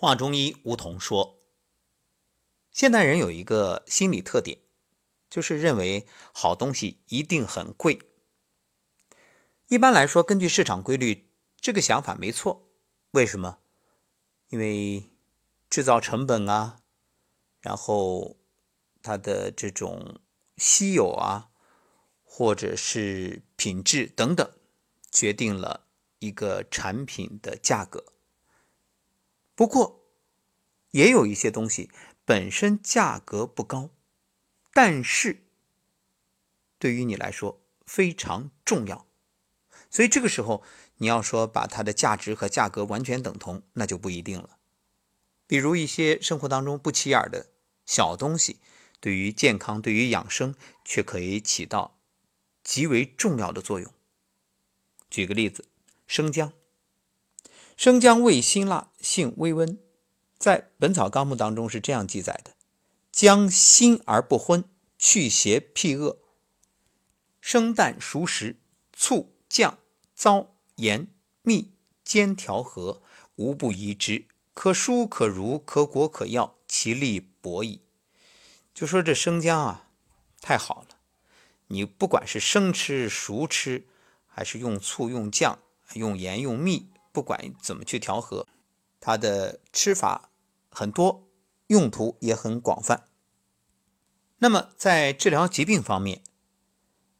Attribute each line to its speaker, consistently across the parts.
Speaker 1: 华中医吴桐说：“现代人有一个心理特点，就是认为好东西一定很贵。一般来说，根据市场规律，这个想法没错。为什么？因为制造成本啊，然后它的这种稀有啊，或者是品质等等，决定了一个产品的价格。”不过，也有一些东西本身价格不高，但是对于你来说非常重要，所以这个时候你要说把它的价值和价格完全等同，那就不一定了。比如一些生活当中不起眼的小东西，对于健康、对于养生，却可以起到极为重要的作用。举个例子，生姜。生姜味辛辣，性微温，在《本草纲目》当中是这样记载的：姜辛而不昏，去邪辟恶。生旦熟食，醋、酱、糟、盐、蜜煎调和，无不宜之。可疏可濡，可果可药，其利薄矣。就说这生姜啊，太好了！你不管是生吃、熟吃，还是用醋、用酱、用盐、用蜜。不管怎么去调和，它的吃法很多，用途也很广泛。那么在治疗疾病方面，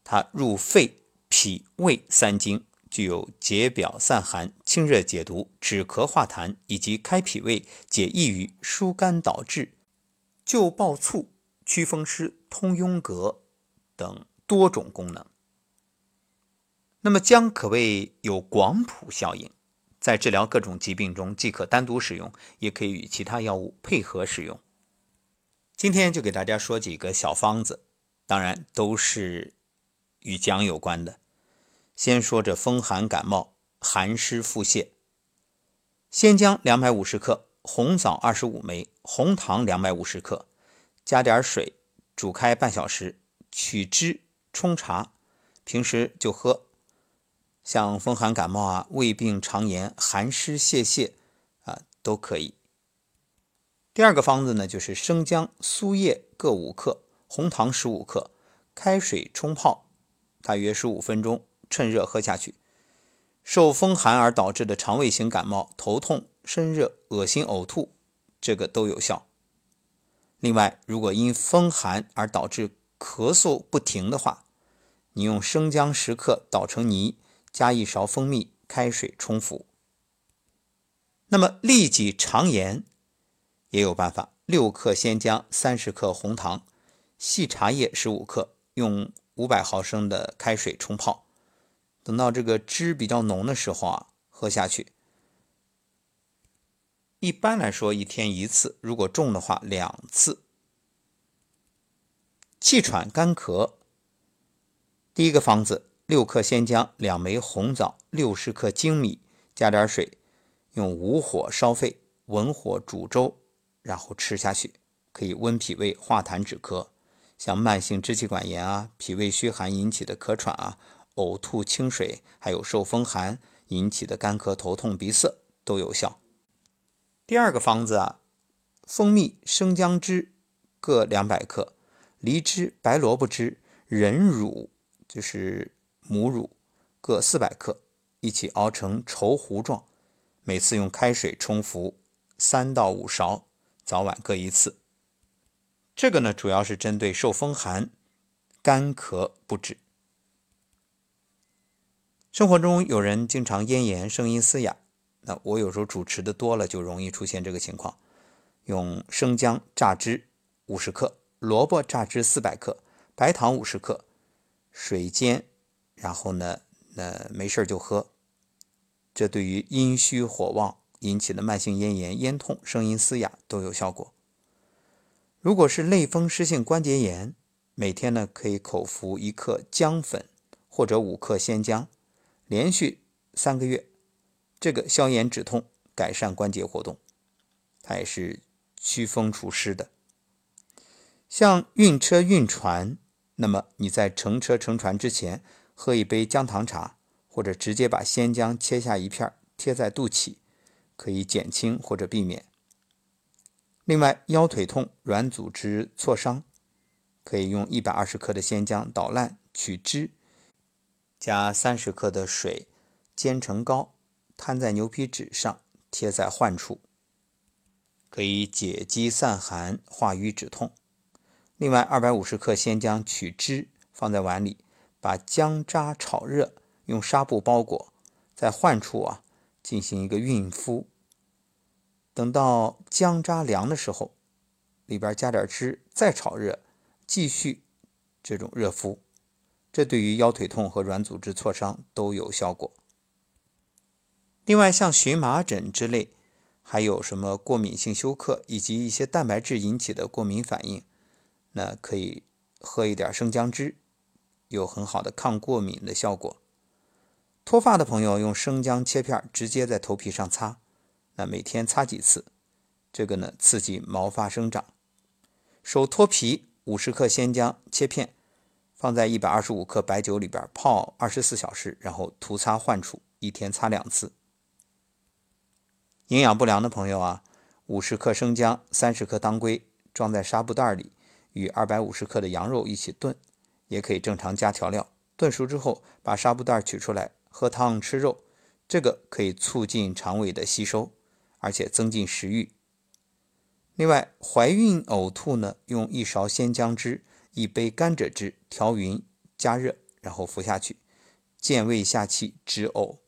Speaker 1: 它入肺、脾、胃三经，具有解表散寒、清热解毒、止咳化痰以及开脾胃、解抑郁、疏肝导滞、救暴猝、祛风湿、通壅膈等多种功能。那么姜可谓有广谱效应。在治疗各种疾病中，既可单独使用，也可以与其他药物配合使用。今天就给大家说几个小方子，当然都是与姜有关的。先说这风寒感冒、寒湿腹泻，鲜姜两百五十克，红枣二十五枚，红糖两百五十克，加点水煮开半小时，取汁冲茶，平时就喝。像风寒感冒啊、胃病肠炎、寒湿泄泻啊，都可以。第二个方子呢，就是生姜、苏叶各五克，红糖十五克，开水冲泡，大约十五分钟，趁热喝下去。受风寒而导致的肠胃型感冒、头痛、身热、恶心、呕吐，这个都有效。另外，如果因风寒而导致咳嗽不停的话，你用生姜十克捣成泥。加一勺蜂蜜，开水冲服。那么痢疾肠炎也有办法：六克鲜姜，三十克红糖，细茶叶十五克，用五百毫升的开水冲泡。等到这个汁比较浓的时候啊，喝下去。一般来说，一天一次；如果重的话，两次。气喘干咳，第一个方子。六克鲜姜，两枚红枣，六十克粳米，加点水，用武火烧沸，文火煮粥，然后吃下去，可以温脾胃、化痰止咳。像慢性支气管炎啊、脾胃虚寒引起的咳喘啊、呕吐清水，还有受风寒引起的干咳、头痛、鼻塞都有效。第二个方子啊，蜂蜜、生姜汁各两百克，梨汁、白萝卜汁、人乳就是。母乳各四百克，一起熬成稠糊状，每次用开水冲服三到五勺，早晚各一次。这个呢，主要是针对受风寒、干咳不止。生活中有人经常咽炎、声音嘶哑，那我有时候主持的多了，就容易出现这个情况。用生姜榨汁五十克，萝卜榨汁四百克，白糖五十克，水煎。然后呢，那没事就喝，这对于阴虚火旺引起的慢性咽炎、咽痛、声音嘶哑都有效果。如果是类风湿性关节炎，每天呢可以口服一克姜粉或者五克鲜姜，连续三个月，这个消炎止痛、改善关节活动，它也是祛风除湿的。像晕车、晕船，那么你在乘车乘船之前。喝一杯姜糖茶，或者直接把鲜姜切下一片贴在肚脐，可以减轻或者避免。另外，腰腿痛、软组织挫伤，可以用一百二十克的鲜姜捣烂取汁，加三十克的水煎成膏，摊在牛皮纸上，贴在患处，可以解肌散寒、化瘀止痛。另外，二百五十克鲜姜取汁，放在碗里，把姜渣炒热，用纱布包裹，在患处啊进行一个熨敷。等到姜渣凉的时候，里边加点汁，再炒热，继续这种热敷，这对于腰腿痛和软组织挫伤都有效果。另外，像荨麻疹之类，还有什么过敏性休克以及一些蛋白质引起的过敏反应，那可以喝一点生姜汁，有很好的抗过敏的效果。脱发的朋友用生姜切片，直接在头皮上擦。那每天擦几次，这个呢刺激毛发生长。手脱皮，五十克鲜姜切片，放在一百二十五克白酒里边泡二十四小时，然后涂擦患处，一天擦两次。营养不良的朋友啊，五十克生姜，三十克当归，装在纱布袋里，与二百五十克的羊肉一起炖，也可以正常加调料。炖熟之后，把纱布袋取出来，喝汤吃肉，这个可以促进肠胃的吸收。而且增进食欲。另外，怀孕呕吐呢，用一勺鲜姜汁、一杯甘蔗汁调匀，加热，然后服下去，健胃下气，止呕。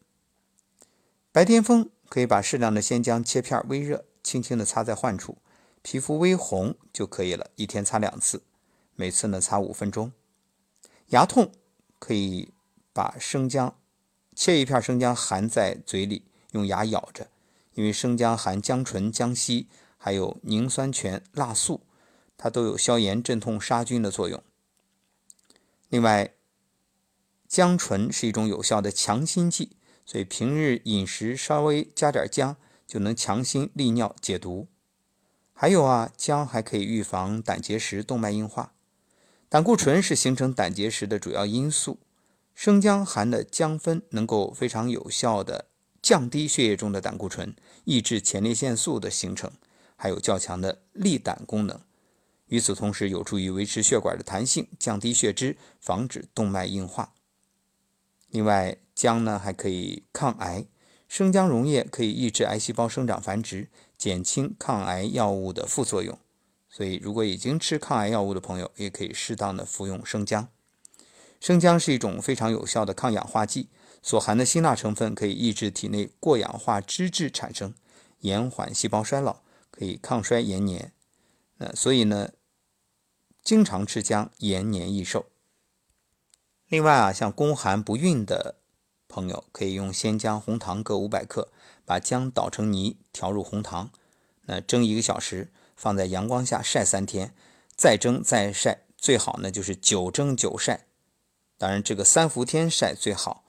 Speaker 1: 白癜风可以把适量的鲜姜切片，微热，轻轻的擦在患处，皮肤微红就可以了。一天擦两次，每次呢擦五分钟。牙痛可以把生姜切一片生姜含在嘴里，用牙咬着。因为生姜含姜醇、姜烯，还有凝酸醛、辣素，它都有消炎、镇痛、杀菌的作用。另外，姜醇是一种有效的强心剂，所以平日饮食稍微加点姜，就能强心利尿、解毒。还有啊，姜还可以预防胆结石、动脉硬化。胆固醇是形成胆结石的主要因素，生姜含的姜酚能够非常有效的。降低血液中的胆固醇，抑制前列腺素的形成，还有较强的利胆功能。与此同时，有助于维持血管的弹性，降低血脂，防止动脉硬化。另外，姜呢还可以抗癌，生姜溶液可以抑制癌细胞生长繁殖，减轻抗癌药物的副作用。所以，如果已经吃抗癌药物的朋友，也可以适当的服用生姜。生姜是一种非常有效的抗氧化剂。所含的辛辣成分可以抑制体内过氧化脂质产生，延缓细胞衰老，可以抗衰延年。那所以呢，经常吃姜延年益寿。另外啊，像宫寒不孕的朋友，可以用鲜姜、红糖各五百克，把姜捣成泥，调入红糖，那蒸一个小时，放在阳光下晒三天，再蒸再晒，最好呢就是九蒸九晒。当然，这个三伏天晒最好。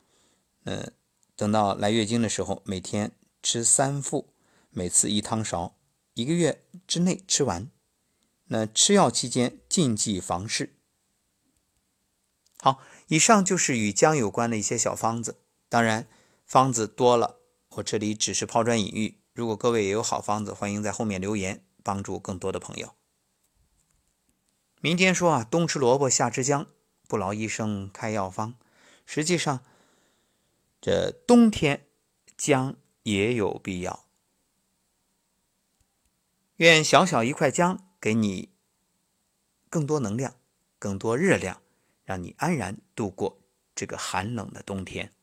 Speaker 1: 嗯，等到来月经的时候，每天吃三副，每次一汤勺，一个月之内吃完。那吃药期间禁忌房事。好，以上就是与姜有关的一些小方子。当然，方子多了，我这里只是抛砖引玉。如果各位也有好方子，欢迎在后面留言，帮助更多的朋友。民间说啊，冬吃萝卜，夏吃姜，不劳医生开药方。实际上。这冬天姜也有必要。愿小小一块姜给你更多能量、更多热量，让你安然度过这个寒冷的冬天。